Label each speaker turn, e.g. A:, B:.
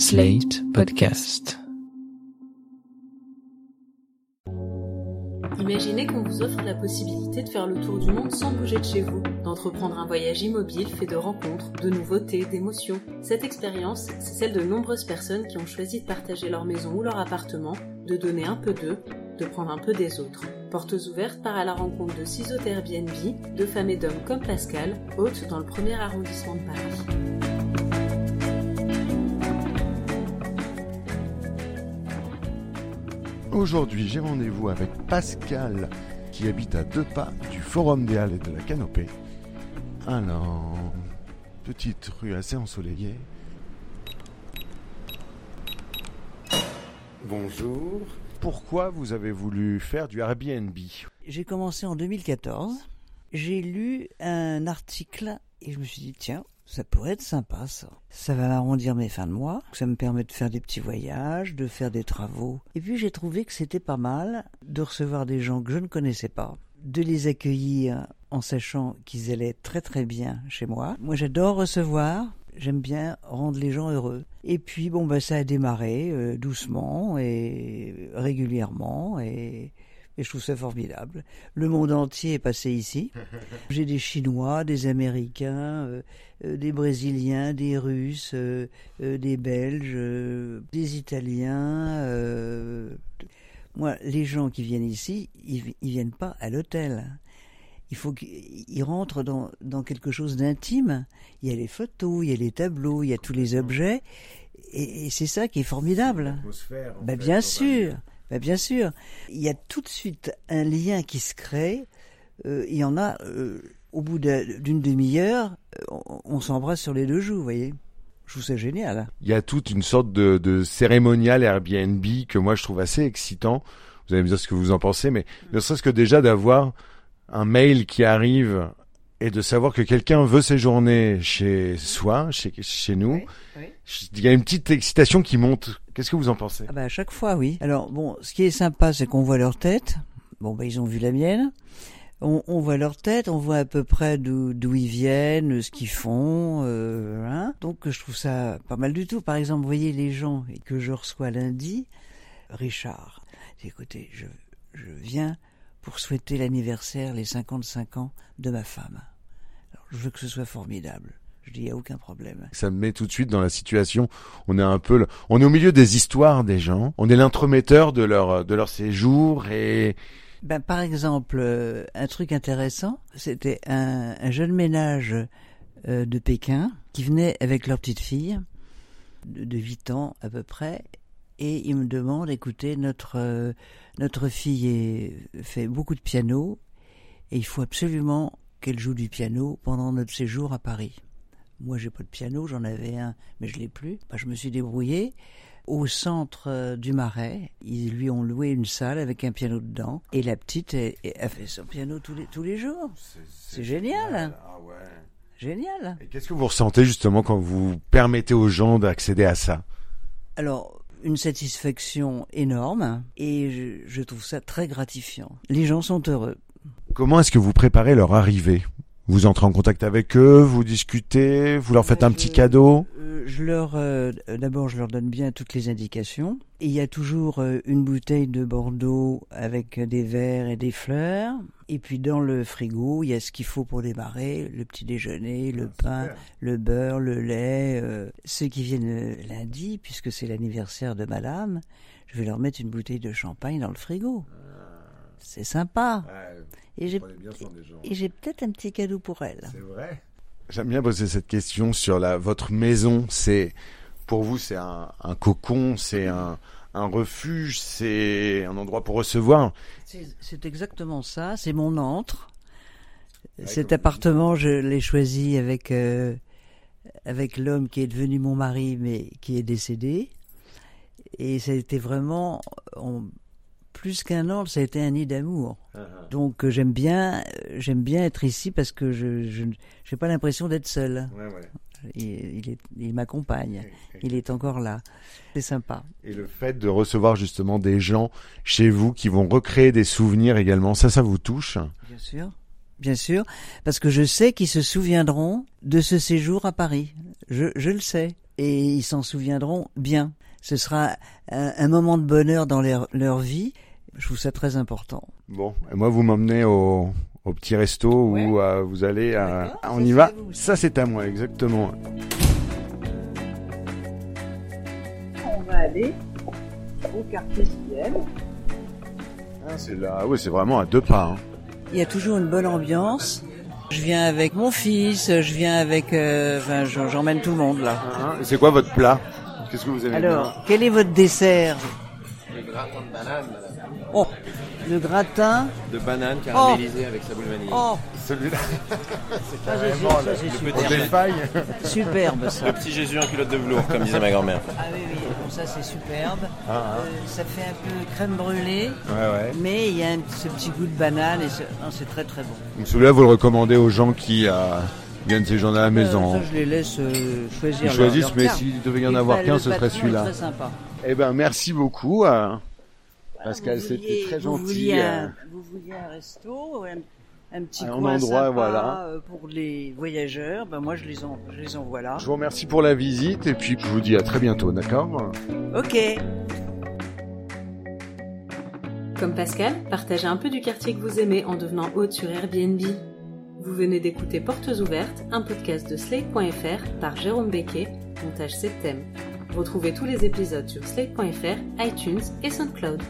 A: Slate Podcast.
B: Imaginez qu'on vous offre la possibilité de faire le tour du monde sans bouger de chez vous, d'entreprendre un voyage immobile fait de rencontres, de nouveautés, d'émotions. Cette expérience, c'est celle de nombreuses personnes qui ont choisi de partager leur maison ou leur appartement, de donner un peu d'eux, de prendre un peu des autres. Portes ouvertes part à la rencontre de autres Airbnb, de femmes et d'hommes comme Pascal, hôtes dans le premier arrondissement de Paris.
C: Aujourd'hui, j'ai rendez-vous avec Pascal, qui habite à deux pas du Forum des Halles et de la Canopée. Alors, petite rue assez ensoleillée. Bonjour. Pourquoi vous avez voulu faire du Airbnb?
D: J'ai commencé en 2014. J'ai lu un article et je me suis dit, tiens, ça pourrait être sympa ça. Ça va arrondir mes fins de mois. Ça me permet de faire des petits voyages, de faire des travaux. Et puis j'ai trouvé que c'était pas mal de recevoir des gens que je ne connaissais pas, de les accueillir en sachant qu'ils allaient très très bien chez moi. Moi j'adore recevoir. J'aime bien rendre les gens heureux. Et puis bon bah ça a démarré euh, doucement et régulièrement et et je trouve ça formidable. Le monde entier est passé ici. J'ai des Chinois, des Américains, euh, euh, des Brésiliens, des Russes, euh, des Belges, des Italiens. Moi, les gens qui viennent ici, ils, ils viennent pas à l'hôtel. Il faut qu'ils rentrent dans, dans quelque chose d'intime. Il y a les photos, il y a les tableaux, il y a tous les objets. Et, et c'est ça qui est formidable. Ben bien sûr, ben bien sûr. Il y a tout de suite un lien qui se crée. Euh, il y en a, euh, au bout d'un- d'une demi-heure, euh, on, on s'embrasse sur les deux joues, vous voyez. Je trouve ça génial.
C: Il y a toute une sorte de, de cérémonial Airbnb que moi je trouve assez excitant. Vous allez me dire ce que vous en pensez, mais ne serait-ce que déjà d'avoir un mail qui arrive et de savoir que quelqu'un veut séjourner chez soi, chez, chez nous. Il y a une petite excitation qui monte. Qu'est-ce que vous en pensez?
D: Ah bah à chaque fois, oui. Alors bon, ce qui est sympa, c'est qu'on voit leur tête. Bon, bah ils ont vu la mienne. On, voit leur tête, on voit à peu près d'où ils viennent, ce qu'ils font. euh, hein. Donc je trouve ça pas mal du tout. Par exemple, vous voyez les gens que je reçois lundi, Richard. Écoutez, je, viens pour souhaiter l'anniversaire, les 55 ans de ma femme. Je veux que ce soit formidable. Je dis, il n'y a aucun problème.
C: Ça me met tout de suite dans la situation. On est un peu, le- on est au milieu des histoires des gens. On est l'entremetteur de leur de leur séjour et
D: Ben, par exemple, euh, un truc intéressant, c'était un, un jeune ménage euh, de Pékin qui venait avec leur petite fille de, de 8 ans à peu près, et il me demande, écoutez, notre euh, notre fille est, fait beaucoup de piano, et il faut absolument qu'elle joue du piano pendant notre séjour à Paris. Moi, j'ai pas de piano, j'en avais un, mais je l'ai plus. Ben, je me suis débrouillé. Au centre euh, du Marais, ils lui ont loué une salle avec un piano dedans, et la petite a fait son piano tous les tous les jours. C'est génial. Génial.
C: Et qu'est-ce que vous ressentez justement quand vous permettez aux gens d'accéder à ça?
D: Alors, une satisfaction énorme, et je, je trouve ça très gratifiant. Les gens sont heureux.
C: Comment est-ce que vous préparez leur arrivée? Vous entrez en contact avec eux, vous discutez, vous leur faites un
D: je-
C: petit cadeau
D: Euh, je leur, euh, d'abord, je leur donne bien toutes les indications. Et il y a toujours euh, une bouteille de Bordeaux avec des verres et des fleurs. Et puis dans le frigo, il y a ce qu'il faut pour démarrer le petit déjeuner, le pain, le beurre, le lait. euh, ceux qui viennent lundi, puisque c'est l'anniversaire de Madame, je vais leur mettre une bouteille de champagne dans le frigo. C'est sympa. Et j'ai et j'ai peut-être un petit cadeau pour elle.
C: C'est vrai. J'aime bien poser cette question sur la votre maison. C'est pour vous, c'est un, un cocon, c'est un, un refuge, c'est un endroit pour recevoir.
D: C'est exactement ça, c'est mon antre. Cet appartement, je l'ai choisi avec euh, avec l'homme qui est devenu mon mari, mais qui est décédé. Et ça a été vraiment, en plus qu'un antre, ça a été un nid d'amour. Donc euh, j'aime bien, euh, j'aime bien être ici parce que je j'ai pas l'impression d'être seul. Il, il est, il m'accompagne. Il est encore là. C'est sympa.
C: Et le fait de recevoir justement des gens chez vous qui vont recréer des souvenirs également, ça, ça vous touche?
D: Bien sûr. Bien sûr, parce que je sais qu'ils se souviendront de ce séjour à Paris. Je, je le sais. et ils s'en souviendront bien. Ce sera un, un moment de bonheur dans leur, leur vie. Je trouve ça très important.
C: Bon, et moi vous m'emmenez au, au petit resto
D: Ouais.
C: où euh, vous allez. euh,
D: D'accord,
C: on y va. Ça c'est à moi exactement.
D: On va aller au quartier Ciel.
C: Ah, c'est là. Oui, c'est vraiment à deux pas. hein.
D: Il y a toujours une bonne ambiance. Je viens avec mon fils, je viens avec, euh, enfin, j'emmène tout le monde là.
C: Hein, C'est quoi votre plat? Qu'est-ce que vous avez
D: Alors, quel est votre dessert
E: Le gratin de banane, madame.
D: Oh, le gratin.
E: De banane caramélisée avec sa boule vanille.
D: Oh,
C: Celui-là.
D: ça, c'est- ça, c'est
E: le
D: super.
E: petit-
C: On défaille.
D: superbe ça.
E: Le petit Jésus en culotte de velours, comme disait ma grand-mère.
D: Ah oui, oui, comme ça c'est superbe.
C: Ah, ah.
D: Euh, ça fait un peu crème brûlée,
C: Ouais, ouais.
D: mais il y a un- ce petit goût de banane et non, c'est très très bon.
C: Donc celui-là, vous le recommandez aux gens qui euh, viennent séjourner à la maison.
D: Euh, ça, je les laisse euh, choisir.
C: Ils
D: leur-
C: choisissent,
D: leur
C: mais
D: carte.
C: s'il devait y en
D: Et
C: avoir qu'un,
D: le
C: ce serait
D: patron est
C: celui-là.
D: Très sympa.
C: Eh ben, merci beaucoup. euh, Pascal,
D: Vous
C: c'était très
D: vous
C: gentil.
D: vouliez
C: euh.
D: un, vous vouliez un resto, un, un petit
C: Un
D: coin
C: endroit,
D: sympa,
C: voilà.
D: euh, pour les voyageurs. Ben moi je les en, je les envoie là.
C: Je vous remercie pour la visite et puis je vous dis à très bientôt, d'accord?
D: Ok.
B: Comme Pascal, partagez un peu du quartier que vous aimez en devenant hôte sur Airbnb. Vous venez d'écouter Portes ouvertes, un podcast de Slate.fr par Jérôme Becquet, montage 7 thèmes. Retrouvez tous les épisodes sur Slate.fr, iTunes et SoundCloud.